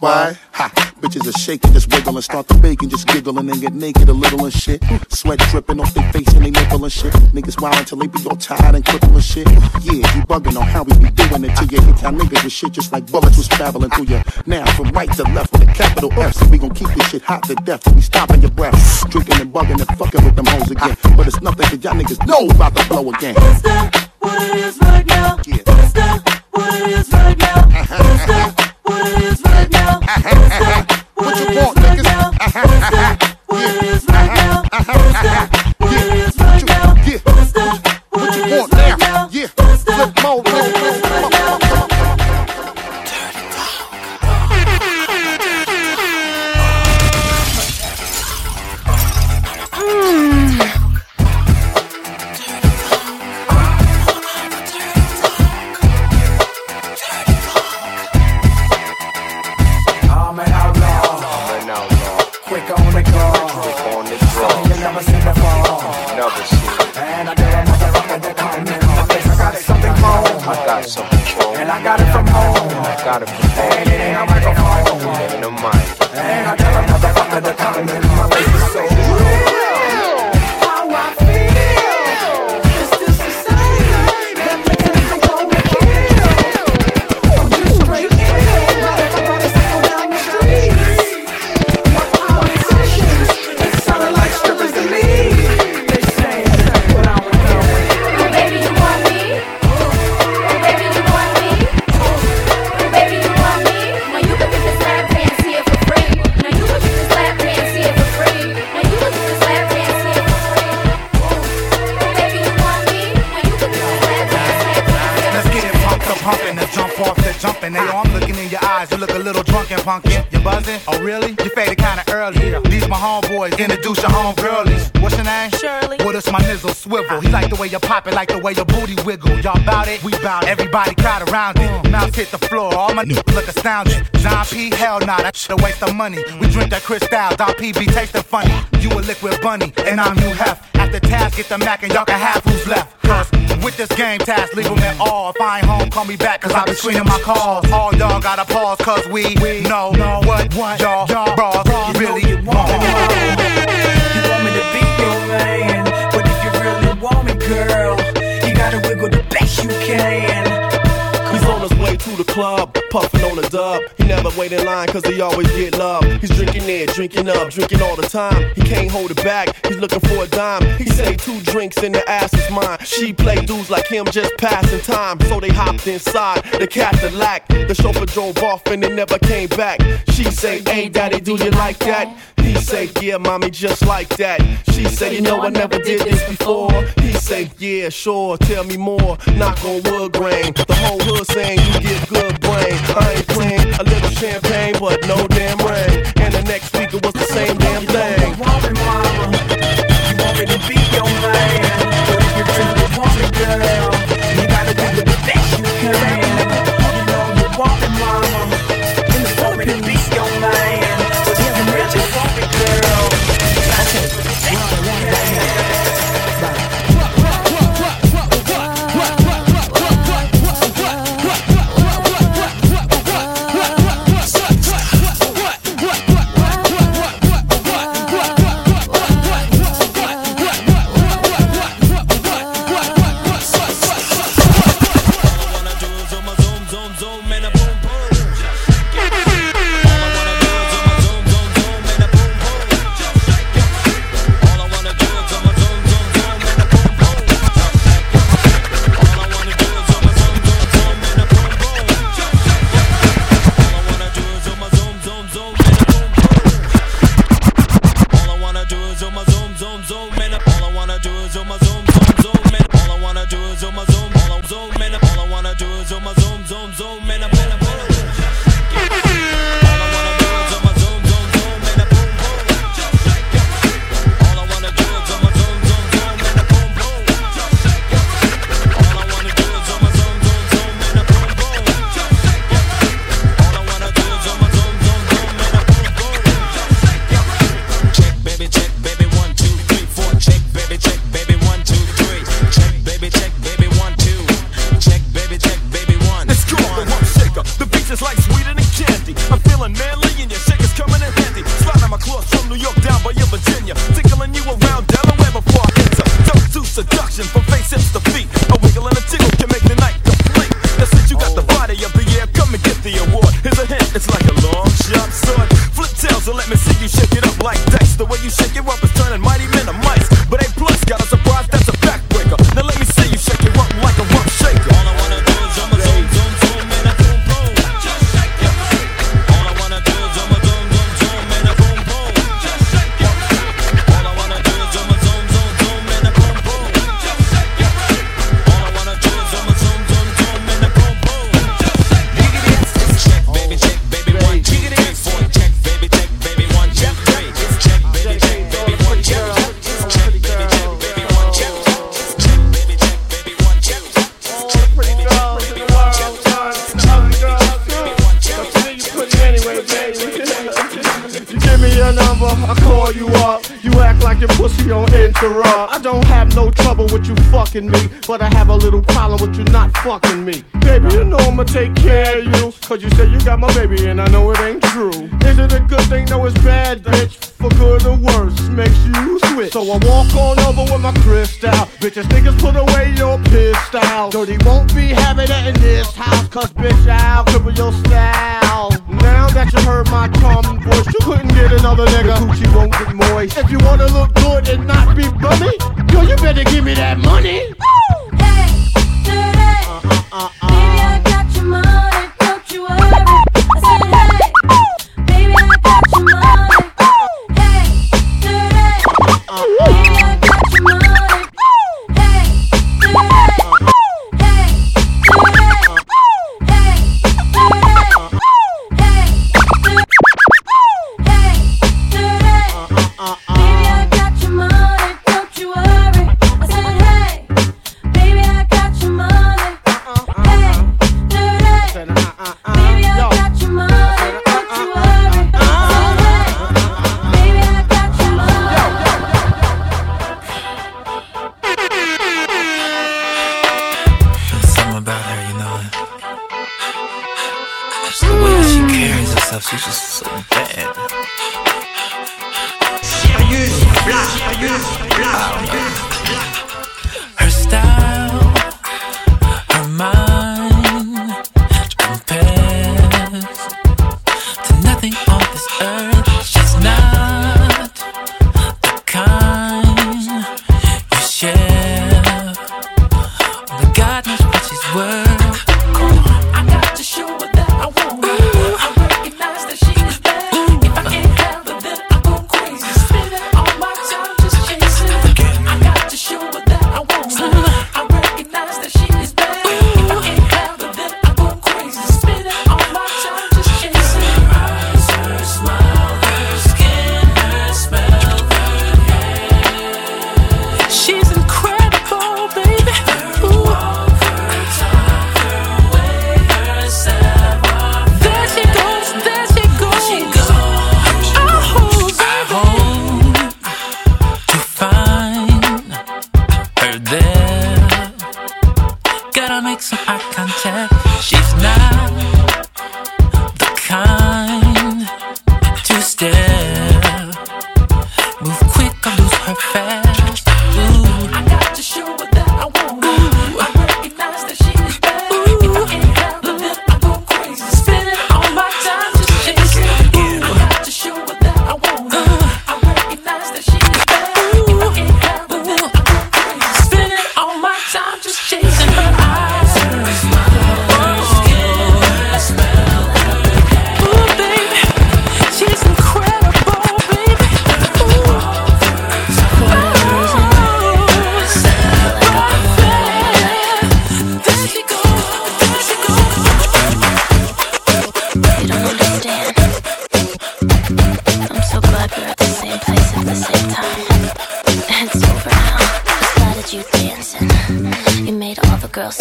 Why? Ha! Bitches are shaking, just wiggling, start to bake and just giggling and get naked a little and shit. Sweat dripping off their face and they nipple and shit. Niggas wild until they be all tired and crippled and shit. Yeah, you bugging on how we be doing it to you. Hit y'all niggas with shit just like bullets was traveling through you. Now from right to left with a capital F, so we gon' keep this shit hot to death we stopping your breath. Drinking and bugging and fucking with them hoes again. But it's nothing cause y'all niggas know about to blow again. What it is right now. Shit a waste of money. We drink that Cristal, Dom P be tasting funny. You a liquid bunny, and I'm you hef. After task, get the Mac and y'all can have who's left. Cause with this game task, leave 'em at all. If I ain't home, call me back, cause I be screening my calls. All y'all gotta pause, cause we, know, what, y'all, bras really want. You want me to be your man, but if you really want me, girl, you gotta wiggle the best you can. He's on his way to the club, puffing on a dub. Never wait in line cause he always get love. He's drinking it, drinking up, drinking all the time. He can't hold it back, he's looking for a dime. He say two drinks and the ass is mine. She play dudes like him just passing time. So they hopped inside the Cadillac. The chauffeur drove off and they never came back. She say, hey daddy, do you like that? He say, yeah mommy, just like that. She say, you know I never did this before. He say, yeah, sure, tell me more. Knock on wood grain. The whole hood saying you get good brain. I ain't playing a little champagne, but no damn rain. And the next week it was the same damn thing.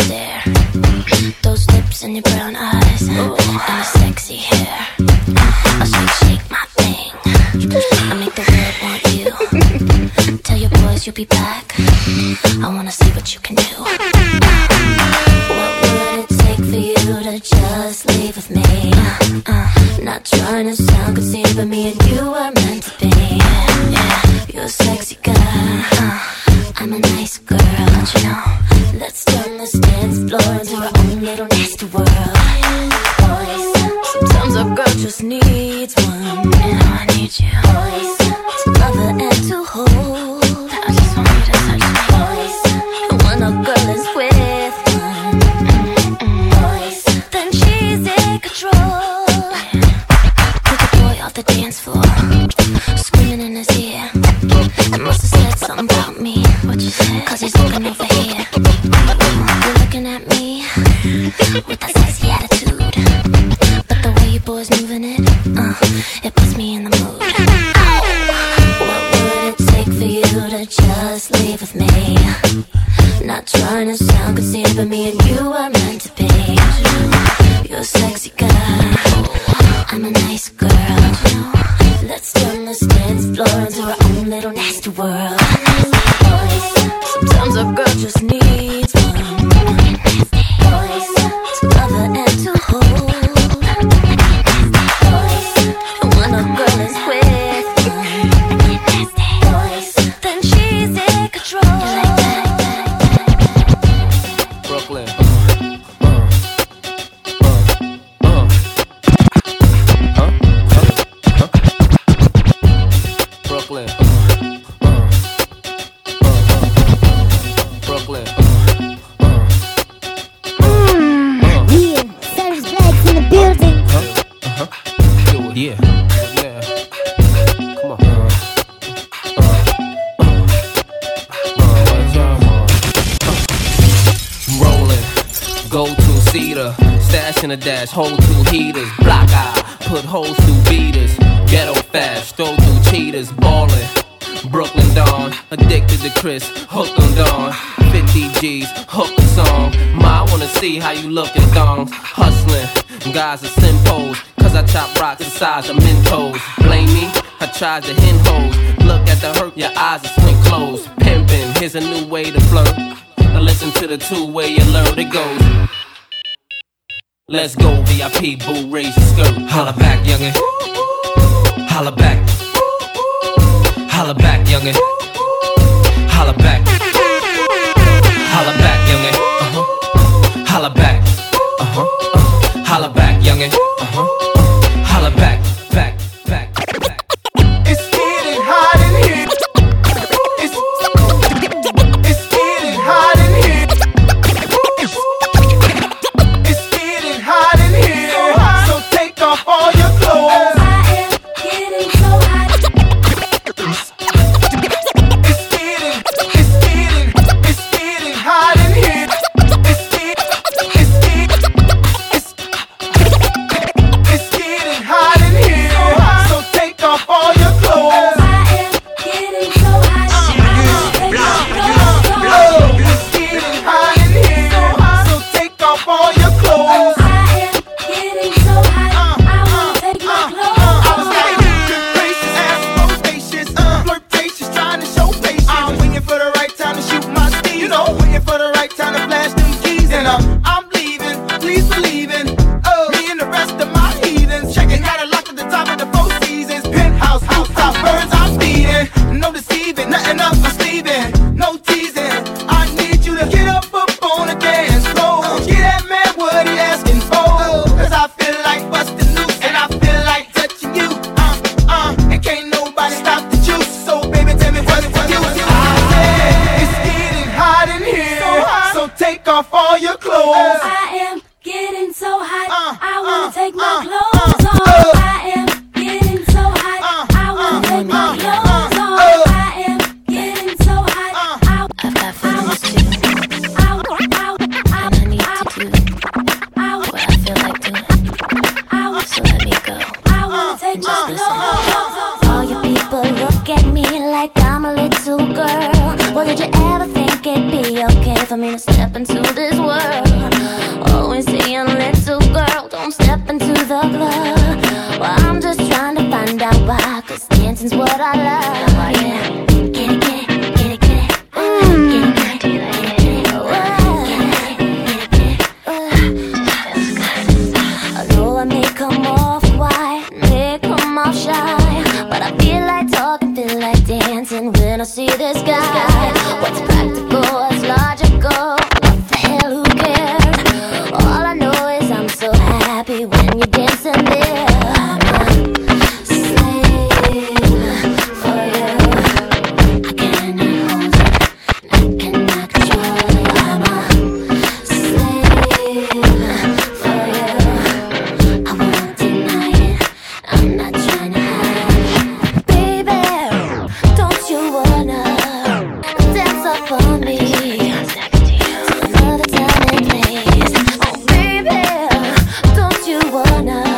stare. Those lips and your brown eyes, Ooh. and your sexy hair. I should shake my thing. I make the world want you. Tell your boys you'll be back. I wanna see what you can do. What would it take for you to just? Boo, raise your skirt. Holla back, youngin'. Holla back. Holla back, youngin'. Holla back. Holla back, youngin'. Uh huh. Holla back. Uh huh. Uh-huh. Holla back, youngin'. Uh huh. gonna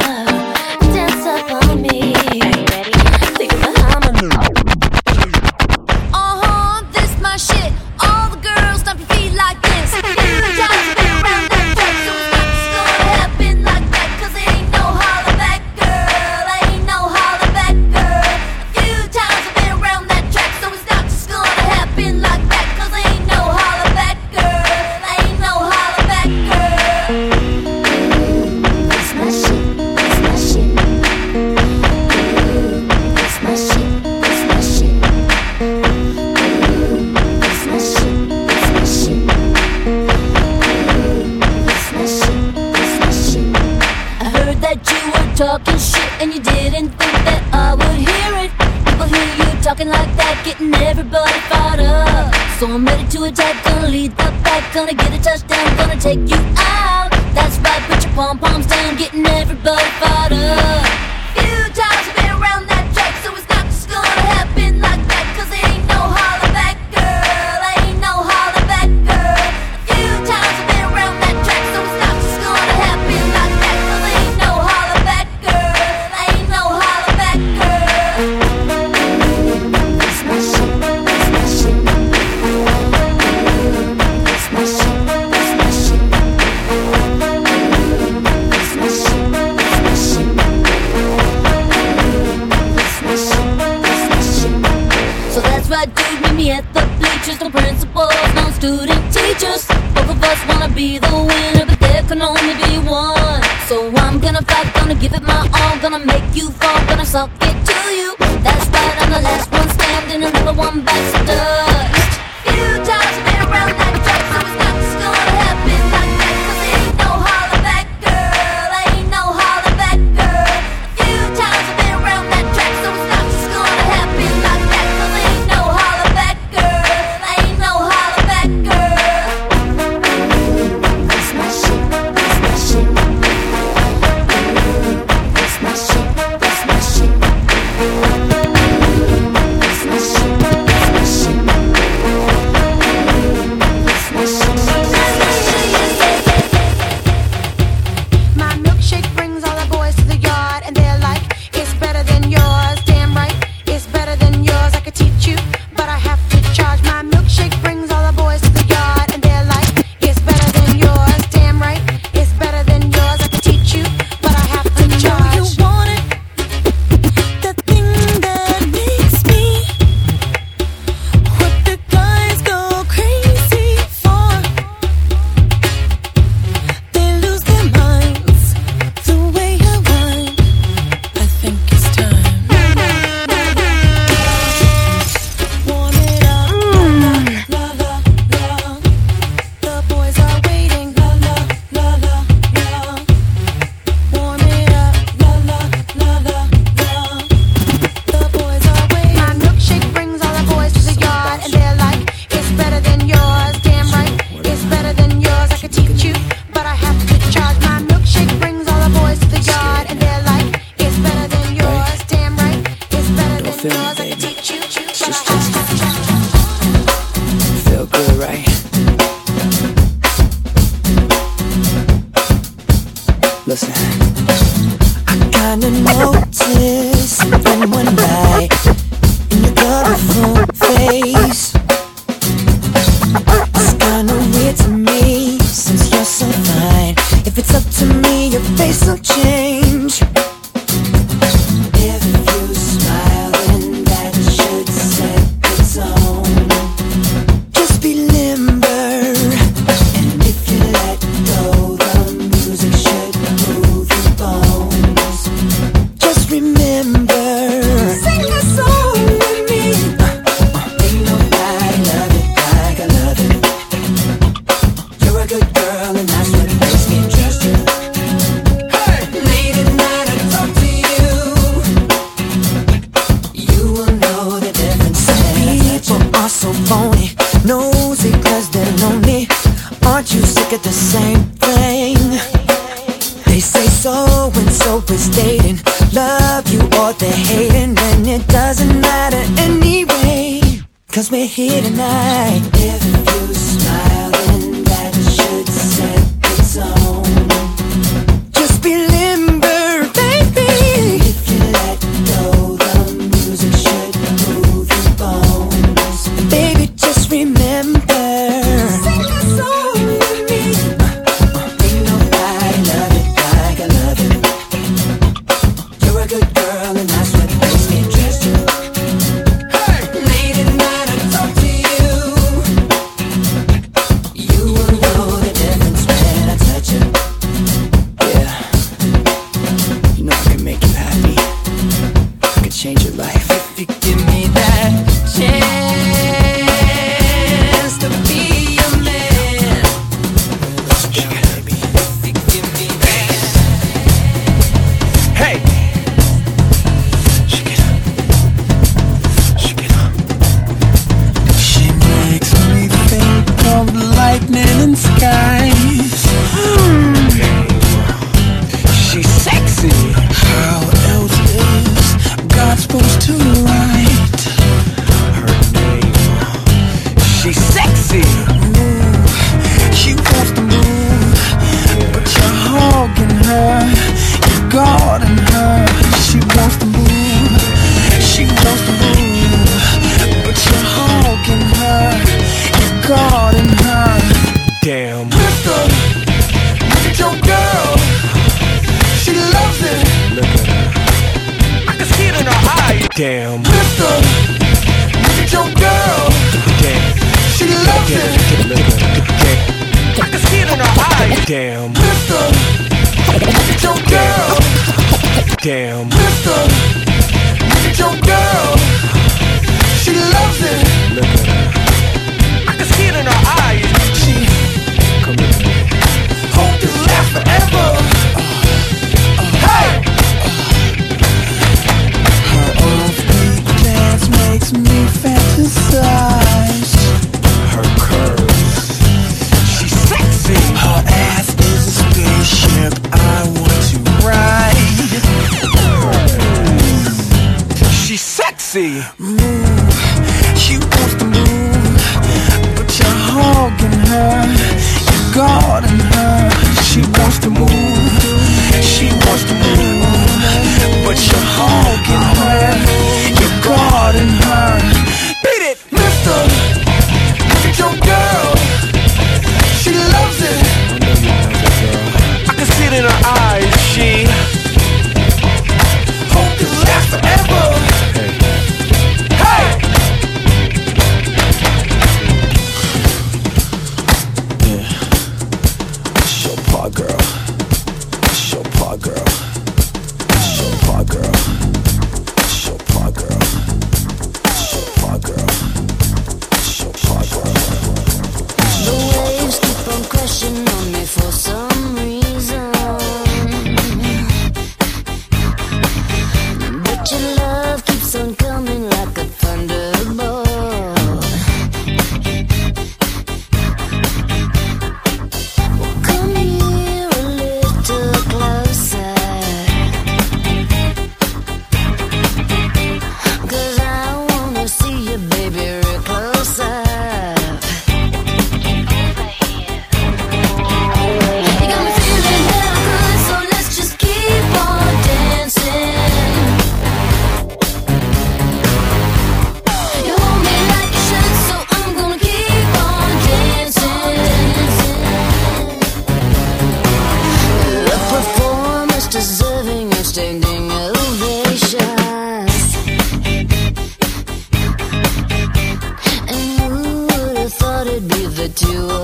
it'd